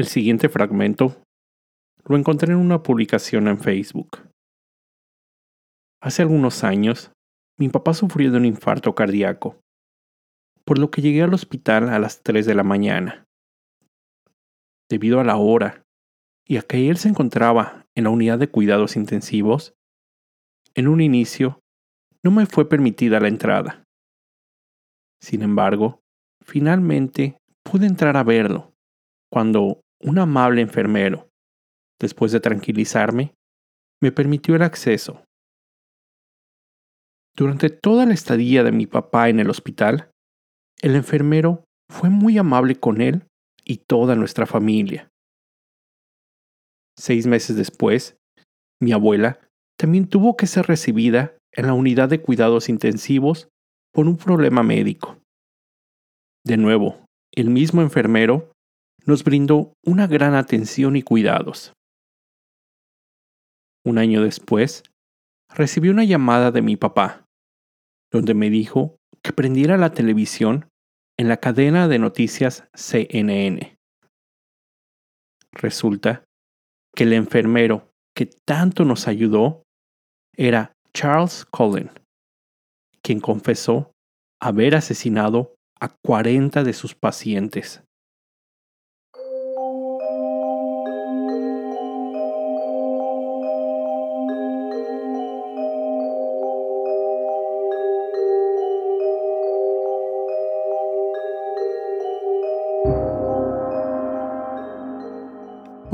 El siguiente fragmento lo encontré en una publicación en Facebook. Hace algunos años, mi papá sufrió de un infarto cardíaco, por lo que llegué al hospital a las 3 de la mañana. Debido a la hora y a que él se encontraba en la unidad de cuidados intensivos, en un inicio no me fue permitida la entrada. Sin embargo, finalmente pude entrar a verlo cuando un amable enfermero, después de tranquilizarme, me permitió el acceso. Durante toda la estadía de mi papá en el hospital, el enfermero fue muy amable con él y toda nuestra familia. Seis meses después, mi abuela también tuvo que ser recibida en la unidad de cuidados intensivos por un problema médico. De nuevo, el mismo enfermero nos brindó una gran atención y cuidados. Un año después, recibí una llamada de mi papá, donde me dijo que prendiera la televisión en la cadena de noticias CNN. Resulta que el enfermero que tanto nos ayudó era Charles Cullen, quien confesó haber asesinado a 40 de sus pacientes.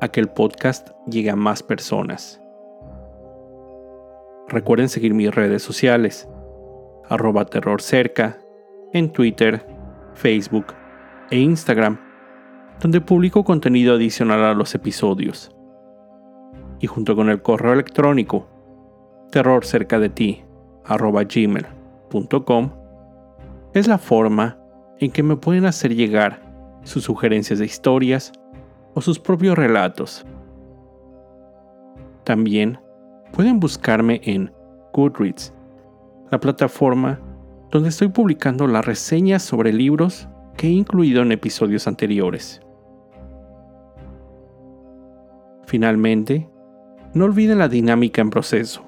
a que el podcast llegue a más personas. Recuerden seguir mis redes sociales, arroba terrorcerca, en Twitter, Facebook e Instagram, donde publico contenido adicional a los episodios. Y junto con el correo electrónico, terrorcerca de ti, arroba gmail.com, es la forma en que me pueden hacer llegar sus sugerencias de historias, o sus propios relatos. También pueden buscarme en Goodreads, la plataforma donde estoy publicando las reseñas sobre libros que he incluido en episodios anteriores. Finalmente, no olviden la dinámica en proceso.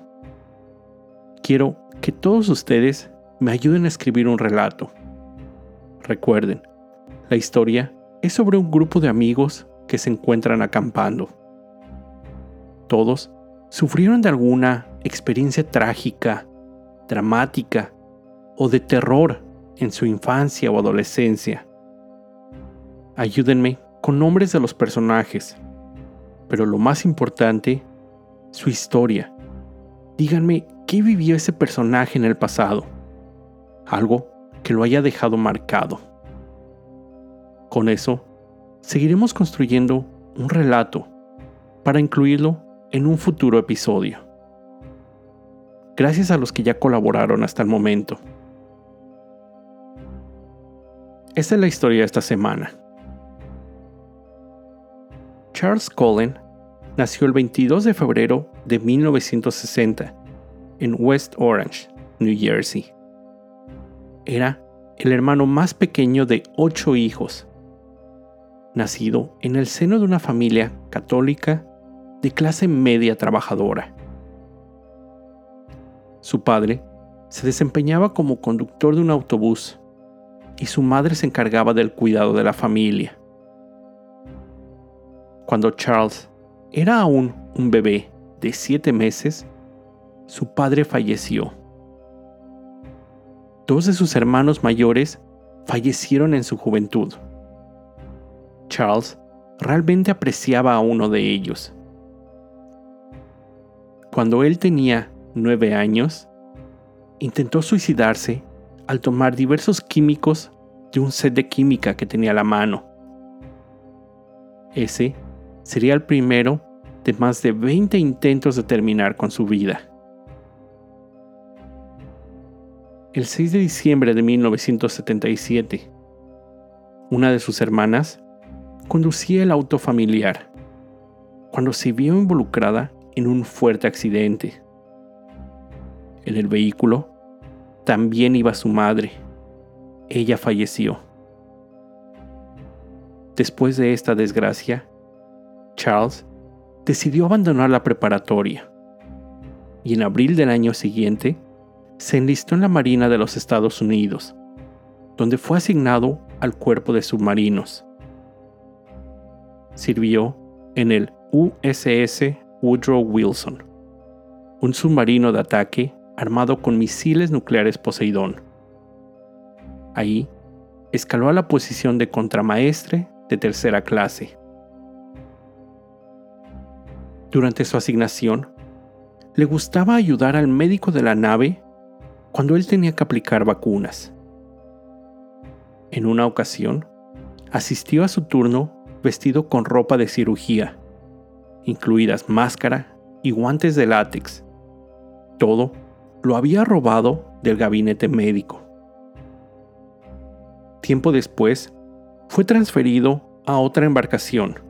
Quiero que todos ustedes me ayuden a escribir un relato. Recuerden, la historia es sobre un grupo de amigos que se encuentran acampando. Todos sufrieron de alguna experiencia trágica, dramática o de terror en su infancia o adolescencia. Ayúdenme con nombres de los personajes, pero lo más importante, su historia. Díganme qué vivió ese personaje en el pasado, algo que lo haya dejado marcado. Con eso, seguiremos construyendo un relato para incluirlo en un futuro episodio. Gracias a los que ya colaboraron hasta el momento. Esta es la historia de esta semana. Charles Cullen nació el 22 de febrero de 1960 en West Orange, New Jersey. Era el hermano más pequeño de ocho hijos nacido en el seno de una familia católica de clase media trabajadora. Su padre se desempeñaba como conductor de un autobús y su madre se encargaba del cuidado de la familia. Cuando Charles era aún un bebé de siete meses, su padre falleció. Dos de sus hermanos mayores fallecieron en su juventud. Charles realmente apreciaba a uno de ellos. Cuando él tenía nueve años, intentó suicidarse al tomar diversos químicos de un set de química que tenía a la mano. Ese sería el primero de más de 20 intentos de terminar con su vida. El 6 de diciembre de 1977, una de sus hermanas conducía el auto familiar cuando se vio involucrada en un fuerte accidente. En el vehículo también iba su madre. Ella falleció. Después de esta desgracia, Charles decidió abandonar la preparatoria y en abril del año siguiente se enlistó en la Marina de los Estados Unidos, donde fue asignado al cuerpo de submarinos. Sirvió en el USS Woodrow Wilson, un submarino de ataque armado con misiles nucleares Poseidón. Ahí, escaló a la posición de contramaestre de tercera clase. Durante su asignación, le gustaba ayudar al médico de la nave cuando él tenía que aplicar vacunas. En una ocasión, asistió a su turno vestido con ropa de cirugía, incluidas máscara y guantes de látex. Todo lo había robado del gabinete médico. Tiempo después, fue transferido a otra embarcación,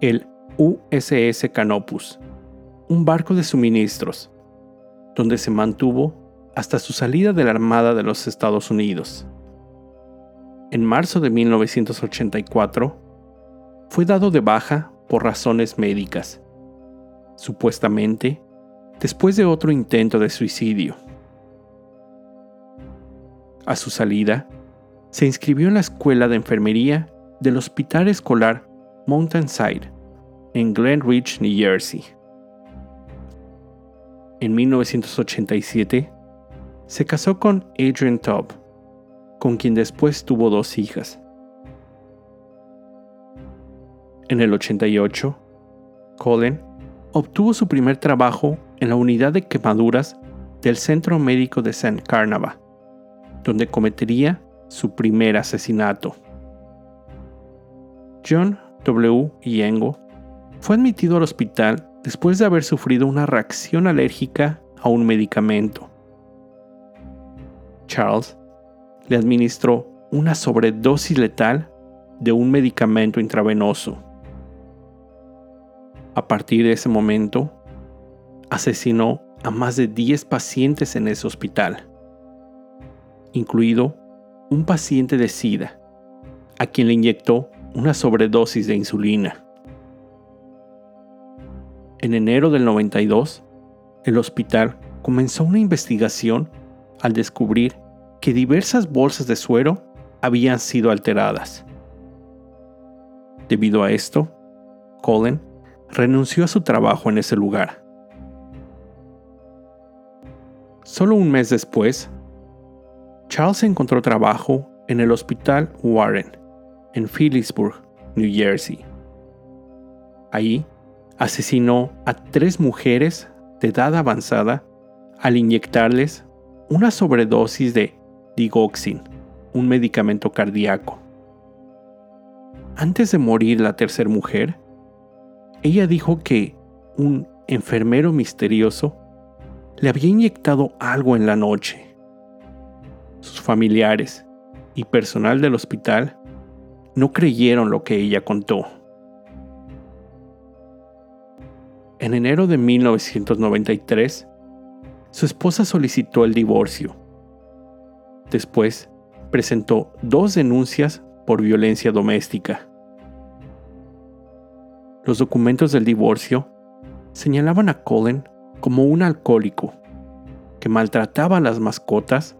el USS Canopus, un barco de suministros, donde se mantuvo hasta su salida de la Armada de los Estados Unidos. En marzo de 1984, fue dado de baja por razones médicas, supuestamente después de otro intento de suicidio. A su salida, se inscribió en la escuela de enfermería del Hospital Escolar Mountainside, en Glen Ridge, New Jersey. En 1987, se casó con Adrian Tubb, con quien después tuvo dos hijas. En el 88, Colin obtuvo su primer trabajo en la unidad de quemaduras del Centro Médico de San Carnava, donde cometería su primer asesinato. John W. Yengo fue admitido al hospital después de haber sufrido una reacción alérgica a un medicamento. Charles le administró una sobredosis letal de un medicamento intravenoso. A partir de ese momento, asesinó a más de 10 pacientes en ese hospital, incluido un paciente de SIDA, a quien le inyectó una sobredosis de insulina. En enero del 92, el hospital comenzó una investigación al descubrir que diversas bolsas de suero habían sido alteradas. Debido a esto, Colin renunció a su trabajo en ese lugar. Solo un mes después, Charles encontró trabajo en el Hospital Warren, en Phillipsburg, New Jersey. Ahí asesinó a tres mujeres de edad avanzada al inyectarles una sobredosis de digoxin, un medicamento cardíaco. Antes de morir la tercera mujer, ella dijo que un enfermero misterioso le había inyectado algo en la noche. Sus familiares y personal del hospital no creyeron lo que ella contó. En enero de 1993, su esposa solicitó el divorcio. Después, presentó dos denuncias por violencia doméstica. Los documentos del divorcio señalaban a Colin como un alcohólico que maltrataba a las mascotas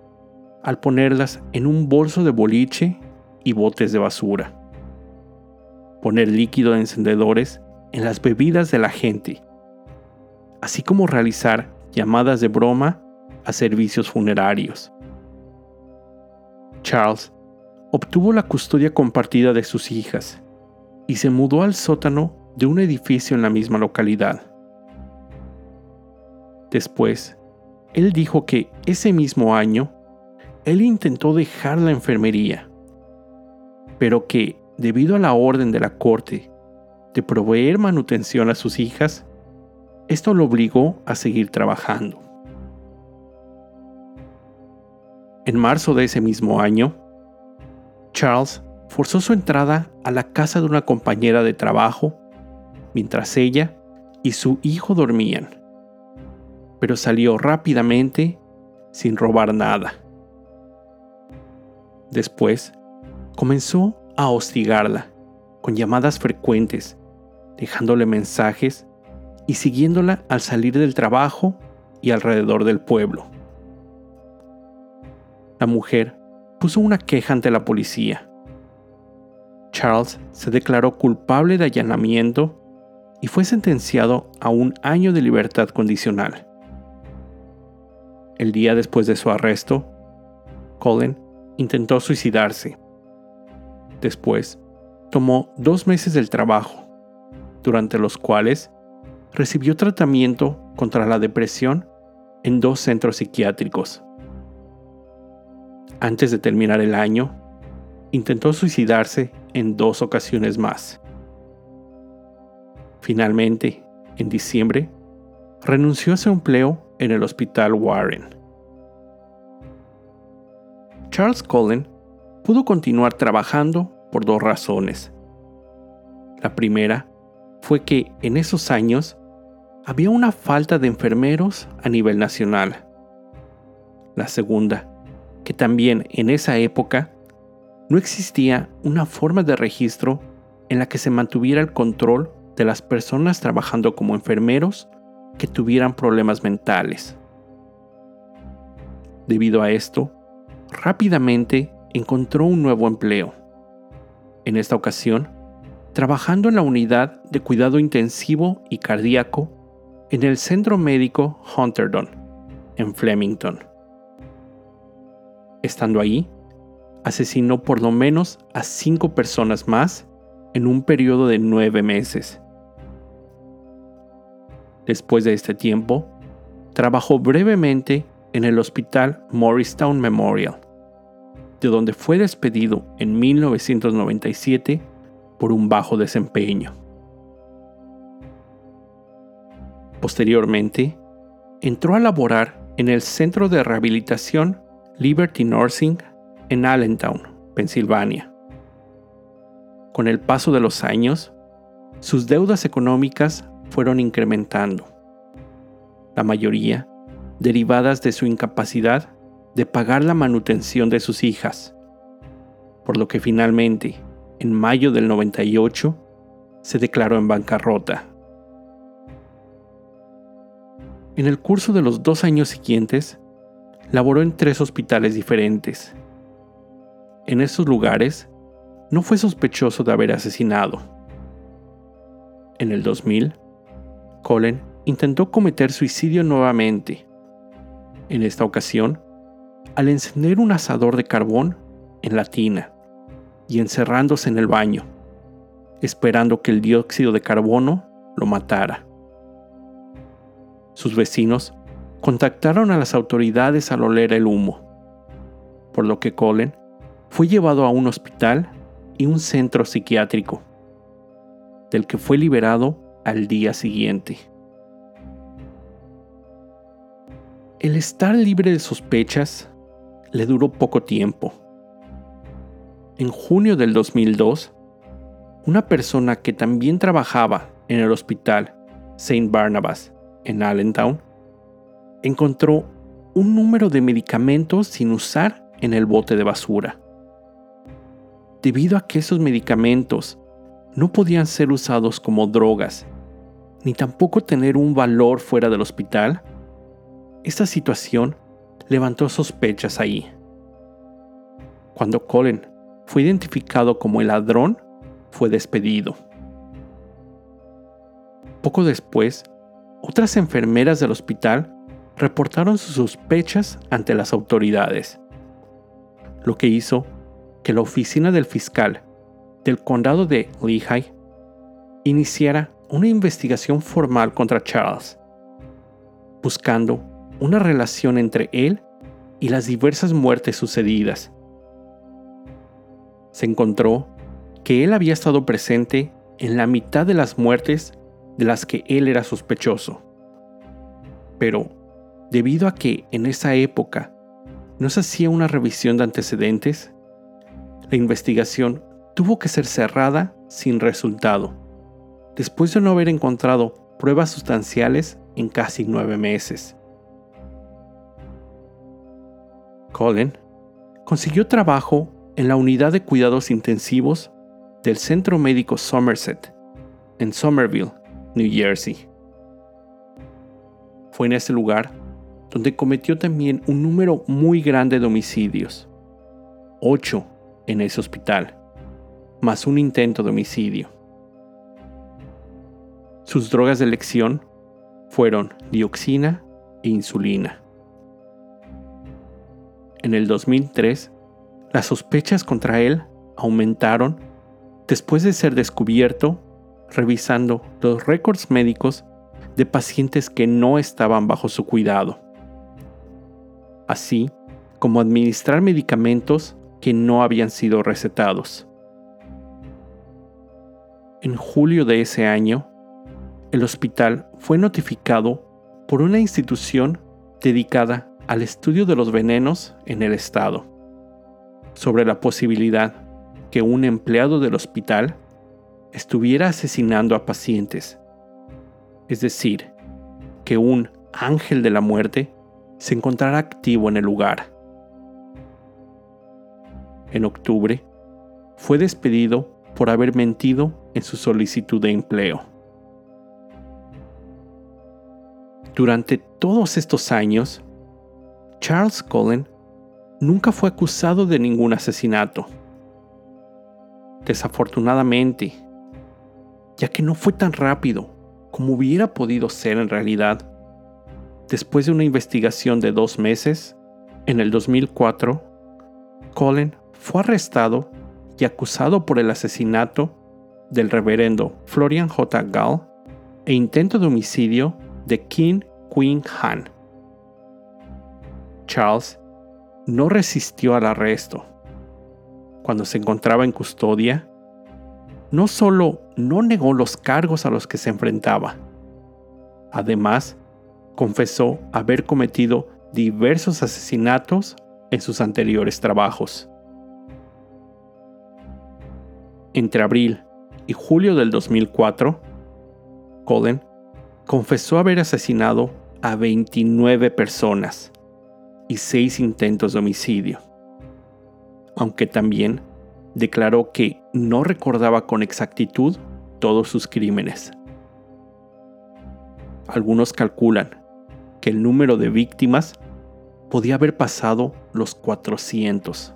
al ponerlas en un bolso de boliche y botes de basura. Poner líquido de encendedores en las bebidas de la gente, así como realizar llamadas de broma a servicios funerarios. Charles obtuvo la custodia compartida de sus hijas y se mudó al sótano de un edificio en la misma localidad. Después, él dijo que ese mismo año, él intentó dejar la enfermería, pero que, debido a la orden de la corte de proveer manutención a sus hijas, esto lo obligó a seguir trabajando. En marzo de ese mismo año, Charles forzó su entrada a la casa de una compañera de trabajo mientras ella y su hijo dormían, pero salió rápidamente sin robar nada. Después, comenzó a hostigarla con llamadas frecuentes, dejándole mensajes y siguiéndola al salir del trabajo y alrededor del pueblo. La mujer puso una queja ante la policía. Charles se declaró culpable de allanamiento y fue sentenciado a un año de libertad condicional. El día después de su arresto, Colin intentó suicidarse. Después, tomó dos meses del trabajo, durante los cuales recibió tratamiento contra la depresión en dos centros psiquiátricos. Antes de terminar el año, intentó suicidarse en dos ocasiones más. Finalmente, en diciembre, renunció a su empleo en el Hospital Warren. Charles Cullen pudo continuar trabajando por dos razones. La primera fue que en esos años había una falta de enfermeros a nivel nacional. La segunda, que también en esa época no existía una forma de registro en la que se mantuviera el control de las personas trabajando como enfermeros que tuvieran problemas mentales. Debido a esto, rápidamente encontró un nuevo empleo. En esta ocasión, trabajando en la unidad de cuidado intensivo y cardíaco en el Centro Médico Hunterdon, en Flemington. Estando ahí, asesinó por lo menos a cinco personas más en un periodo de nueve meses. Después de este tiempo, trabajó brevemente en el Hospital Morristown Memorial, de donde fue despedido en 1997 por un bajo desempeño. Posteriormente, entró a laborar en el Centro de Rehabilitación Liberty Nursing en Allentown, Pensilvania. Con el paso de los años, sus deudas económicas fueron incrementando, la mayoría derivadas de su incapacidad de pagar la manutención de sus hijas, por lo que finalmente, en mayo del 98, se declaró en bancarrota. En el curso de los dos años siguientes, laboró en tres hospitales diferentes. En esos lugares, no fue sospechoso de haber asesinado. En el 2000, Colin intentó cometer suicidio nuevamente. En esta ocasión, al encender un asador de carbón en la tina y encerrándose en el baño, esperando que el dióxido de carbono lo matara. Sus vecinos contactaron a las autoridades al oler el humo, por lo que Colin fue llevado a un hospital y un centro psiquiátrico, del que fue liberado al día siguiente. El estar libre de sospechas le duró poco tiempo. En junio del 2002, una persona que también trabajaba en el hospital St. Barnabas en Allentown encontró un número de medicamentos sin usar en el bote de basura. Debido a que esos medicamentos no podían ser usados como drogas ni tampoco tener un valor fuera del hospital, esta situación levantó sospechas ahí. Cuando Colin fue identificado como el ladrón, fue despedido. Poco después, otras enfermeras del hospital reportaron sus sospechas ante las autoridades, lo que hizo que la oficina del fiscal del condado de Lehigh iniciara una investigación formal contra Charles, buscando una relación entre él y las diversas muertes sucedidas. Se encontró que él había estado presente en la mitad de las muertes de las que él era sospechoso. Pero, debido a que en esa época no se hacía una revisión de antecedentes, la investigación tuvo que ser cerrada sin resultado, después de no haber encontrado pruebas sustanciales en casi nueve meses. Colin consiguió trabajo en la unidad de cuidados intensivos del Centro Médico Somerset, en Somerville, New Jersey. Fue en ese lugar donde cometió también un número muy grande de homicidios, ocho en ese hospital, más un intento de homicidio. Sus drogas de elección fueron dioxina e insulina. En el 2003, las sospechas contra él aumentaron después de ser descubierto revisando los récords médicos de pacientes que no estaban bajo su cuidado, así como administrar medicamentos que no habían sido recetados. En julio de ese año, el hospital fue notificado por una institución dedicada al estudio de los venenos en el estado sobre la posibilidad que un empleado del hospital estuviera asesinando a pacientes. Es decir, que un ángel de la muerte se encontrara activo en el lugar. En octubre, fue despedido por haber mentido en su solicitud de empleo. Durante todos estos años, Charles Cullen nunca fue acusado de ningún asesinato. Desafortunadamente, ya que no fue tan rápido como hubiera podido ser en realidad, después de una investigación de dos meses, en el 2004, Colin fue arrestado y acusado por el asesinato del reverendo Florian J. Gall e intento de homicidio de Kim Queen Han. Charles no resistió al arresto. Cuando se encontraba en custodia, no solo no negó los cargos a los que se enfrentaba, además confesó haber cometido diversos asesinatos en sus anteriores trabajos. Entre abril y julio del 2004, Colin confesó haber asesinado a 29 personas y seis intentos de homicidio, aunque también declaró que no recordaba con exactitud todos sus crímenes. Algunos calculan que el número de víctimas podía haber pasado los 400.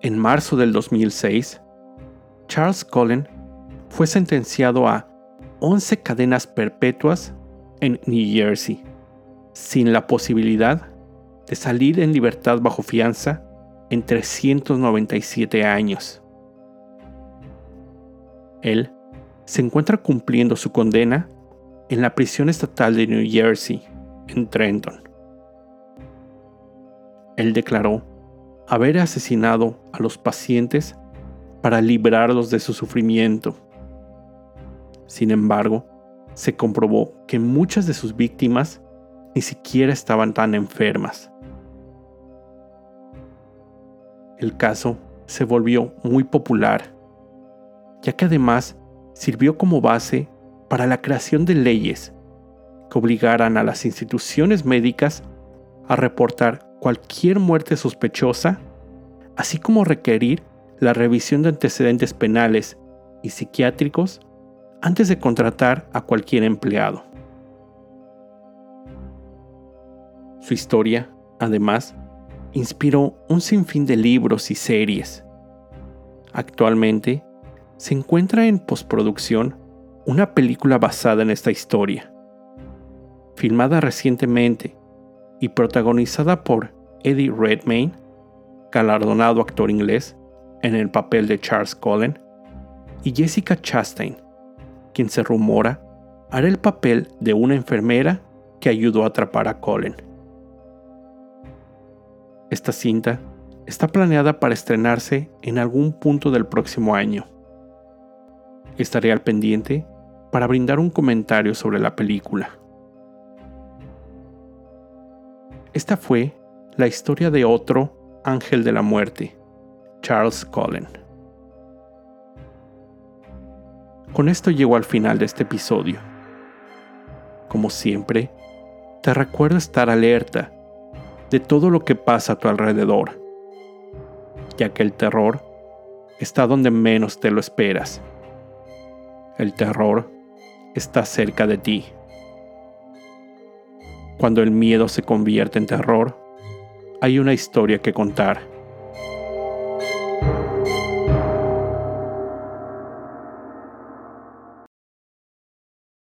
En marzo del 2006, Charles Cullen fue sentenciado a 11 cadenas perpetuas en New Jersey sin la posibilidad de salir en libertad bajo fianza en 397 años. Él se encuentra cumpliendo su condena en la prisión estatal de New Jersey, en Trenton. Él declaró haber asesinado a los pacientes para librarlos de su sufrimiento. Sin embargo, se comprobó que muchas de sus víctimas ni siquiera estaban tan enfermas. El caso se volvió muy popular, ya que además sirvió como base para la creación de leyes que obligaran a las instituciones médicas a reportar cualquier muerte sospechosa, así como requerir la revisión de antecedentes penales y psiquiátricos antes de contratar a cualquier empleado. Su historia, además, inspiró un sinfín de libros y series. Actualmente, se encuentra en postproducción una película basada en esta historia, filmada recientemente y protagonizada por Eddie Redmayne, galardonado actor inglés en el papel de Charles Cullen, y Jessica Chastain, quien se rumora hará el papel de una enfermera que ayudó a atrapar a Cullen. Esta cinta está planeada para estrenarse en algún punto del próximo año. Estaré al pendiente para brindar un comentario sobre la película. Esta fue la historia de otro ángel de la muerte, Charles Cullen. Con esto llego al final de este episodio. Como siempre, te recuerdo estar alerta de todo lo que pasa a tu alrededor, ya que el terror está donde menos te lo esperas. El terror está cerca de ti. Cuando el miedo se convierte en terror, hay una historia que contar